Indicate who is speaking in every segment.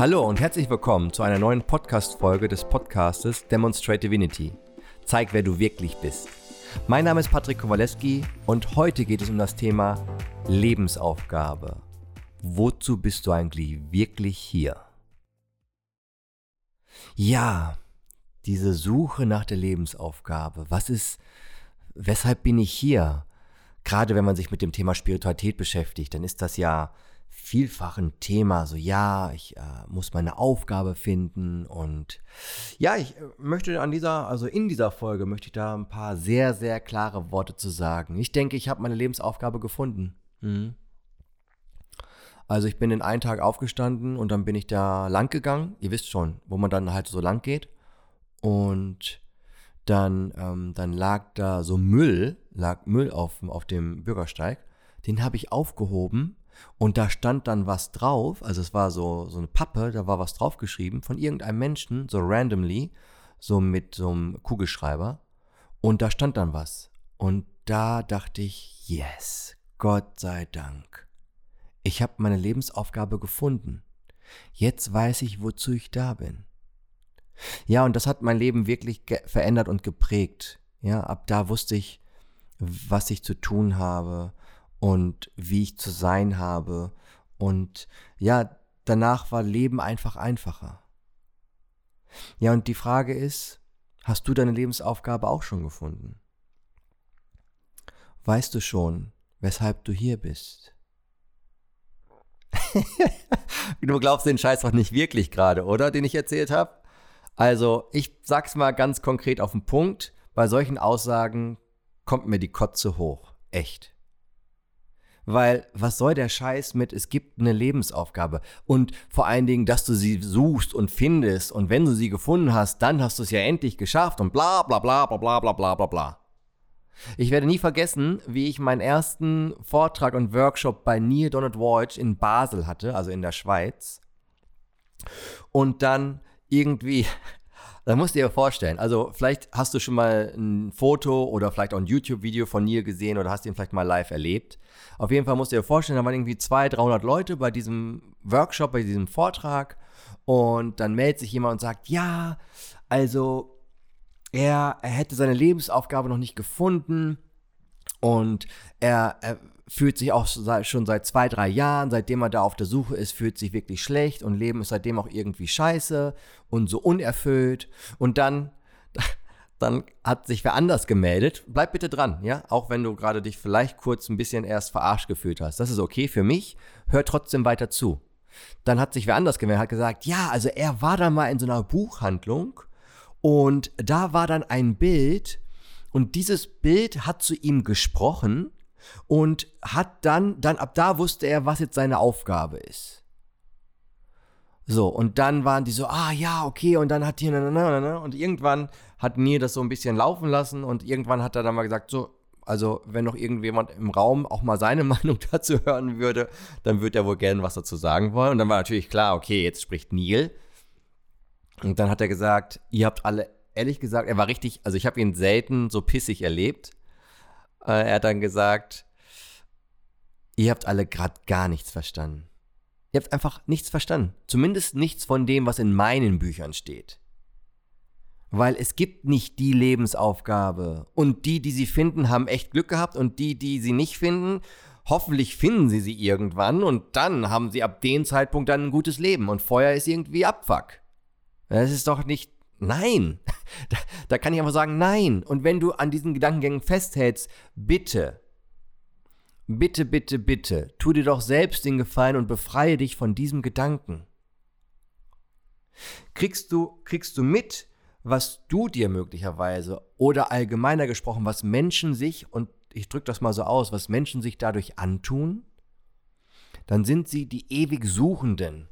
Speaker 1: Hallo und herzlich willkommen zu einer neuen Podcast-Folge des Podcastes Demonstrate Divinity. Zeig, wer du wirklich bist. Mein Name ist Patrick Kowaleski und heute geht es um das Thema Lebensaufgabe. Wozu bist du eigentlich wirklich hier? Ja, diese Suche nach der Lebensaufgabe. Was ist, weshalb bin ich hier? Gerade wenn man sich mit dem Thema Spiritualität beschäftigt, dann ist das ja vielfach ein Thema, so ja, ich äh, muss meine Aufgabe finden und ja, ich äh, möchte an dieser, also in dieser Folge möchte ich da ein paar sehr, sehr klare Worte zu sagen. Ich denke, ich habe meine Lebensaufgabe gefunden. Mhm. Also ich bin in einen Tag aufgestanden und dann bin ich da lang gegangen. Ihr wisst schon, wo man dann halt so lang geht. Und dann, ähm, dann lag da so Müll, lag Müll auf, auf dem Bürgersteig. Den habe ich aufgehoben und da stand dann was drauf, also es war so, so eine Pappe, da war was draufgeschrieben von irgendeinem Menschen, so randomly, so mit so einem Kugelschreiber. Und da stand dann was. Und da dachte ich, yes, Gott sei Dank. Ich habe meine Lebensaufgabe gefunden. Jetzt weiß ich, wozu ich da bin. Ja, und das hat mein Leben wirklich verändert und geprägt. Ja, ab da wusste ich, was ich zu tun habe, und wie ich zu sein habe. Und ja, danach war Leben einfach einfacher. Ja, und die Frage ist, hast du deine Lebensaufgabe auch schon gefunden? Weißt du schon, weshalb du hier bist? du glaubst den Scheiß doch nicht wirklich gerade, oder, den ich erzählt habe? Also, ich sag's mal ganz konkret auf den Punkt. Bei solchen Aussagen kommt mir die Kotze hoch. Echt. Weil was soll der Scheiß mit, es gibt eine Lebensaufgabe und vor allen Dingen, dass du sie suchst und findest und wenn du sie gefunden hast, dann hast du es ja endlich geschafft und bla bla bla bla bla bla bla bla bla. Ich werde nie vergessen, wie ich meinen ersten Vortrag und Workshop bei Neil Donald Walsh in Basel hatte, also in der Schweiz. Und dann irgendwie da musst du dir vorstellen, also vielleicht hast du schon mal ein Foto oder vielleicht auch ein YouTube-Video von Neil gesehen oder hast ihn vielleicht mal live erlebt. Auf jeden Fall musst du dir vorstellen, da waren irgendwie 200, 300 Leute bei diesem Workshop, bei diesem Vortrag und dann meldet sich jemand und sagt, ja, also er, er hätte seine Lebensaufgabe noch nicht gefunden und er, er fühlt sich auch schon seit zwei, drei Jahren, seitdem er da auf der Suche ist, fühlt sich wirklich schlecht und Leben ist seitdem auch irgendwie scheiße und so unerfüllt. Und dann, dann hat sich wer anders gemeldet. Bleib bitte dran, ja? Auch wenn du gerade dich vielleicht kurz ein bisschen erst verarscht gefühlt hast. Das ist okay für mich. Hör trotzdem weiter zu. Dann hat sich wer anders gemeldet, hat gesagt, ja, also er war da mal in so einer Buchhandlung und da war dann ein Bild und dieses Bild hat zu ihm gesprochen und hat dann, dann ab da wusste er, was jetzt seine Aufgabe ist. So, und dann waren die so, ah ja, okay, und dann hat die, und irgendwann hat Neil das so ein bisschen laufen lassen und irgendwann hat er dann mal gesagt, so, also wenn noch irgendjemand im Raum auch mal seine Meinung dazu hören würde, dann würde er wohl gerne was dazu sagen wollen. Und dann war natürlich klar, okay, jetzt spricht Neil. Und dann hat er gesagt, ihr habt alle, ehrlich gesagt, er war richtig, also ich habe ihn selten so pissig erlebt. Äh, er hat dann gesagt, ihr habt alle gerade gar nichts verstanden. Ihr habt einfach nichts verstanden. Zumindest nichts von dem, was in meinen Büchern steht. Weil es gibt nicht die Lebensaufgabe. Und die, die sie finden, haben echt Glück gehabt. Und die, die sie nicht finden, hoffentlich finden sie sie irgendwann. Und dann haben sie ab dem Zeitpunkt dann ein gutes Leben. Und Feuer ist irgendwie Abfuck. Das ist doch nicht. Nein. Da, da kann ich einfach sagen, nein. Und wenn du an diesen Gedankengängen festhältst, bitte, bitte, bitte, bitte, tu dir doch selbst den Gefallen und befreie dich von diesem Gedanken. Kriegst du, kriegst du mit, was du dir möglicherweise oder allgemeiner gesprochen, was Menschen sich, und ich drücke das mal so aus, was Menschen sich dadurch antun, dann sind sie die ewig Suchenden.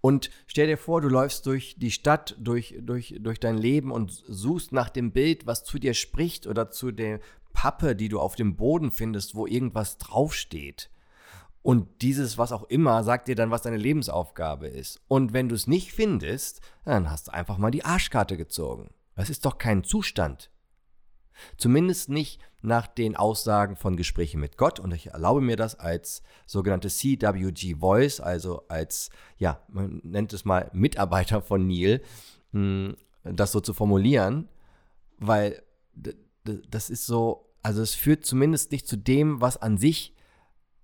Speaker 1: Und stell dir vor, du läufst durch die Stadt, durch, durch, durch dein Leben und suchst nach dem Bild, was zu dir spricht oder zu der Pappe, die du auf dem Boden findest, wo irgendwas draufsteht. Und dieses, was auch immer, sagt dir dann, was deine Lebensaufgabe ist. Und wenn du es nicht findest, dann hast du einfach mal die Arschkarte gezogen. Das ist doch kein Zustand. Zumindest nicht nach den Aussagen von Gesprächen mit Gott. Und ich erlaube mir das als sogenannte CWG Voice, also als, ja, man nennt es mal Mitarbeiter von Neil, hm, das so zu formulieren, weil das ist so, also es führt zumindest nicht zu dem, was an sich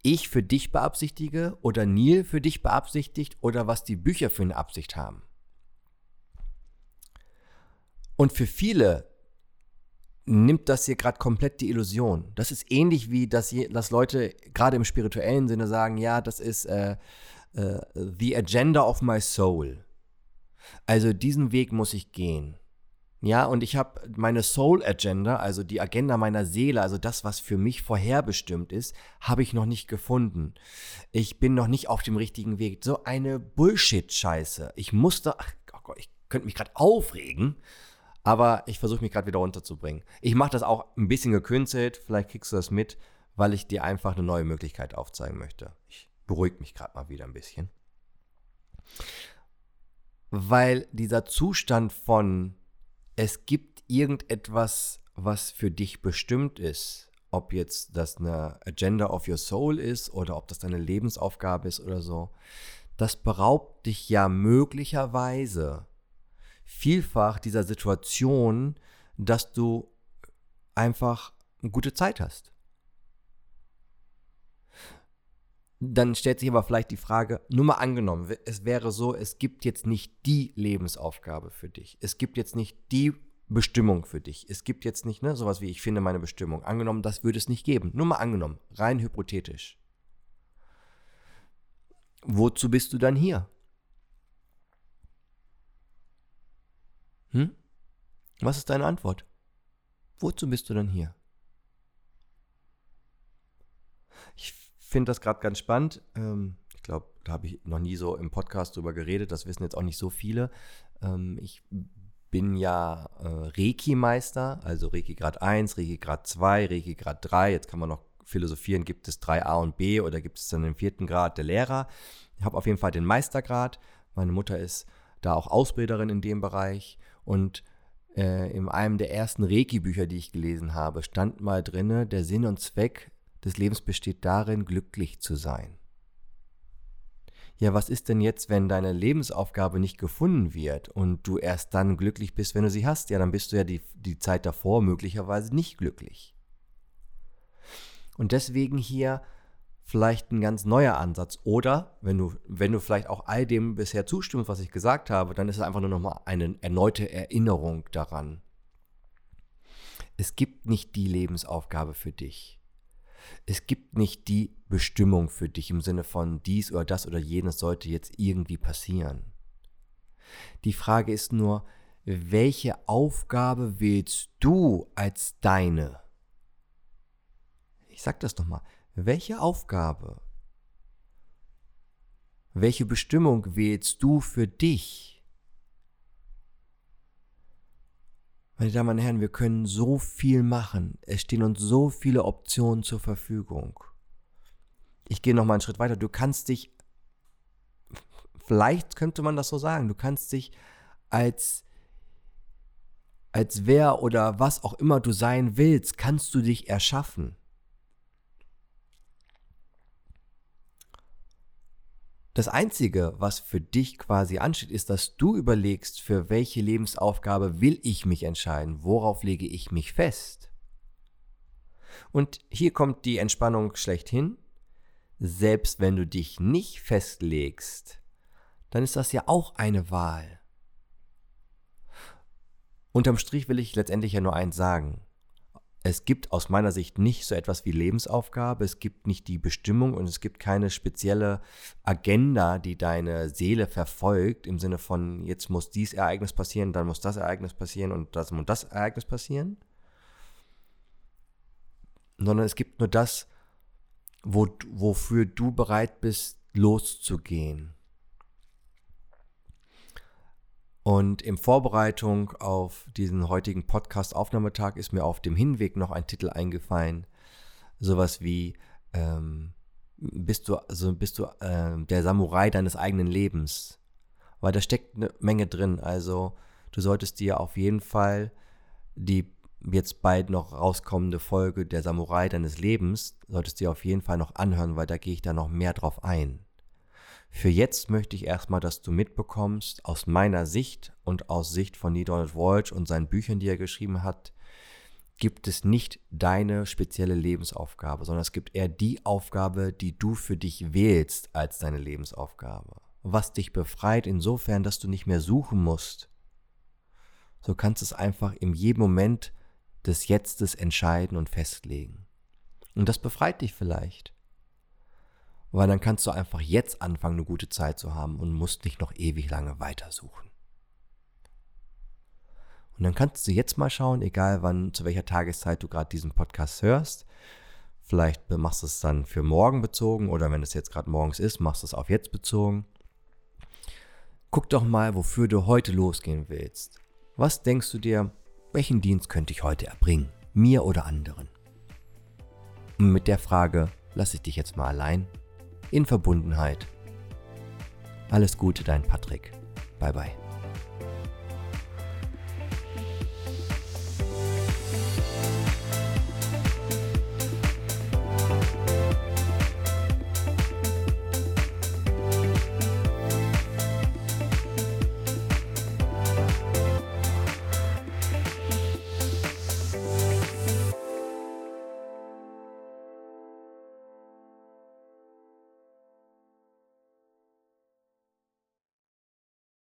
Speaker 1: ich für dich beabsichtige oder Neil für dich beabsichtigt oder was die Bücher für eine Absicht haben. Und für viele nimmt das hier gerade komplett die Illusion. Das ist ähnlich wie, dass, je, dass Leute gerade im spirituellen Sinne sagen, ja, das ist äh, äh, the agenda of my soul. Also diesen Weg muss ich gehen. Ja, und ich habe meine Soul Agenda, also die Agenda meiner Seele, also das, was für mich vorherbestimmt ist, habe ich noch nicht gefunden. Ich bin noch nicht auf dem richtigen Weg. So eine Bullshit-Scheiße. Ich musste, ach oh Gott, ich könnte mich gerade aufregen, aber ich versuche mich gerade wieder runterzubringen. Ich mache das auch ein bisschen gekünstelt, vielleicht kriegst du das mit, weil ich dir einfach eine neue Möglichkeit aufzeigen möchte. Ich beruhige mich gerade mal wieder ein bisschen. Weil dieser Zustand von es gibt irgendetwas, was für dich bestimmt ist. Ob jetzt das eine Agenda of your Soul ist oder ob das deine Lebensaufgabe ist oder so. Das beraubt dich ja möglicherweise vielfach dieser Situation, dass du einfach eine gute Zeit hast. Dann stellt sich aber vielleicht die Frage, nur mal angenommen, es wäre so, es gibt jetzt nicht die Lebensaufgabe für dich. Es gibt jetzt nicht die Bestimmung für dich. Es gibt jetzt nicht ne, sowas wie ich finde meine Bestimmung. Angenommen, das würde es nicht geben. Nur mal angenommen, rein hypothetisch. Wozu bist du dann hier? Hm? Was ist deine Antwort? Wozu bist du dann hier? Ich finde das gerade ganz spannend. Ähm, ich glaube, da habe ich noch nie so im Podcast drüber geredet. Das wissen jetzt auch nicht so viele. Ähm, ich bin ja äh, Reiki-Meister, also Reiki Grad 1, Reiki Grad 2, Reiki Grad 3. Jetzt kann man noch philosophieren, gibt es 3a und b oder gibt es dann den vierten Grad der Lehrer. Ich habe auf jeden Fall den Meistergrad. Meine Mutter ist da auch Ausbilderin in dem Bereich. Und äh, in einem der ersten Reiki-Bücher, die ich gelesen habe, stand mal drinne, der Sinn und Zweck des Lebens besteht darin, glücklich zu sein. Ja, was ist denn jetzt, wenn deine Lebensaufgabe nicht gefunden wird und du erst dann glücklich bist, wenn du sie hast? Ja, dann bist du ja die, die Zeit davor möglicherweise nicht glücklich. Und deswegen hier vielleicht ein ganz neuer Ansatz. Oder wenn du, wenn du vielleicht auch all dem bisher zustimmst, was ich gesagt habe, dann ist es einfach nur nochmal eine erneute Erinnerung daran. Es gibt nicht die Lebensaufgabe für dich. Es gibt nicht die Bestimmung für dich im Sinne von dies oder das oder jenes sollte jetzt irgendwie passieren. Die Frage ist nur, welche Aufgabe wählst du als deine? Ich sag das nochmal. Welche Aufgabe, welche Bestimmung wählst du für dich? Meine Damen und Herren, wir können so viel machen. Es stehen uns so viele Optionen zur Verfügung. Ich gehe noch mal einen Schritt weiter. Du kannst dich, vielleicht könnte man das so sagen, du kannst dich als als wer oder was auch immer du sein willst, kannst du dich erschaffen. Das Einzige, was für dich quasi ansteht, ist, dass du überlegst, für welche Lebensaufgabe will ich mich entscheiden, worauf lege ich mich fest. Und hier kommt die Entspannung schlechthin. Selbst wenn du dich nicht festlegst, dann ist das ja auch eine Wahl. Unterm Strich will ich letztendlich ja nur eins sagen es gibt aus meiner Sicht nicht so etwas wie Lebensaufgabe, es gibt nicht die Bestimmung und es gibt keine spezielle Agenda, die deine Seele verfolgt, im Sinne von, jetzt muss dies Ereignis passieren, dann muss das Ereignis passieren und das muss das Ereignis passieren. Sondern es gibt nur das, wo, wofür du bereit bist, loszugehen. Und in Vorbereitung auf diesen heutigen Podcast-Aufnahmetag ist mir auf dem Hinweg noch ein Titel eingefallen. Sowas wie ähm, bist du, also bist du äh, der Samurai deines eigenen Lebens. Weil da steckt eine Menge drin. Also du solltest dir auf jeden Fall die jetzt bald noch rauskommende Folge der Samurai deines Lebens solltest du dir auf jeden Fall noch anhören, weil da gehe ich da noch mehr drauf ein. Für jetzt möchte ich erstmal, dass du mitbekommst, aus meiner Sicht und aus Sicht von Neil Donald Walsh und seinen Büchern, die er geschrieben hat, gibt es nicht deine spezielle Lebensaufgabe, sondern es gibt eher die Aufgabe, die du für dich wählst als deine Lebensaufgabe. Was dich befreit insofern, dass du nicht mehr suchen musst. So kannst du es einfach in jedem Moment des Jetztes entscheiden und festlegen. Und das befreit dich vielleicht. Weil dann kannst du einfach jetzt anfangen, eine gute Zeit zu haben und musst nicht noch ewig lange weitersuchen. Und dann kannst du jetzt mal schauen, egal wann, zu welcher Tageszeit du gerade diesen Podcast hörst. Vielleicht machst du es dann für morgen bezogen oder wenn es jetzt gerade morgens ist, machst du es auf jetzt bezogen. Guck doch mal, wofür du heute losgehen willst. Was denkst du dir, welchen Dienst könnte ich heute erbringen? Mir oder anderen? Und mit der Frage lasse ich dich jetzt mal allein in Verbundenheit. Alles Gute, dein Patrick. Bye bye.